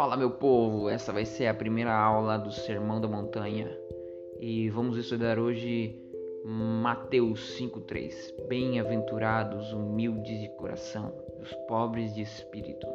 Fala, meu povo! Essa vai ser a primeira aula do Sermão da Montanha e vamos estudar hoje Mateus 5,3. Bem-aventurados, humildes de coração, os pobres de espírito.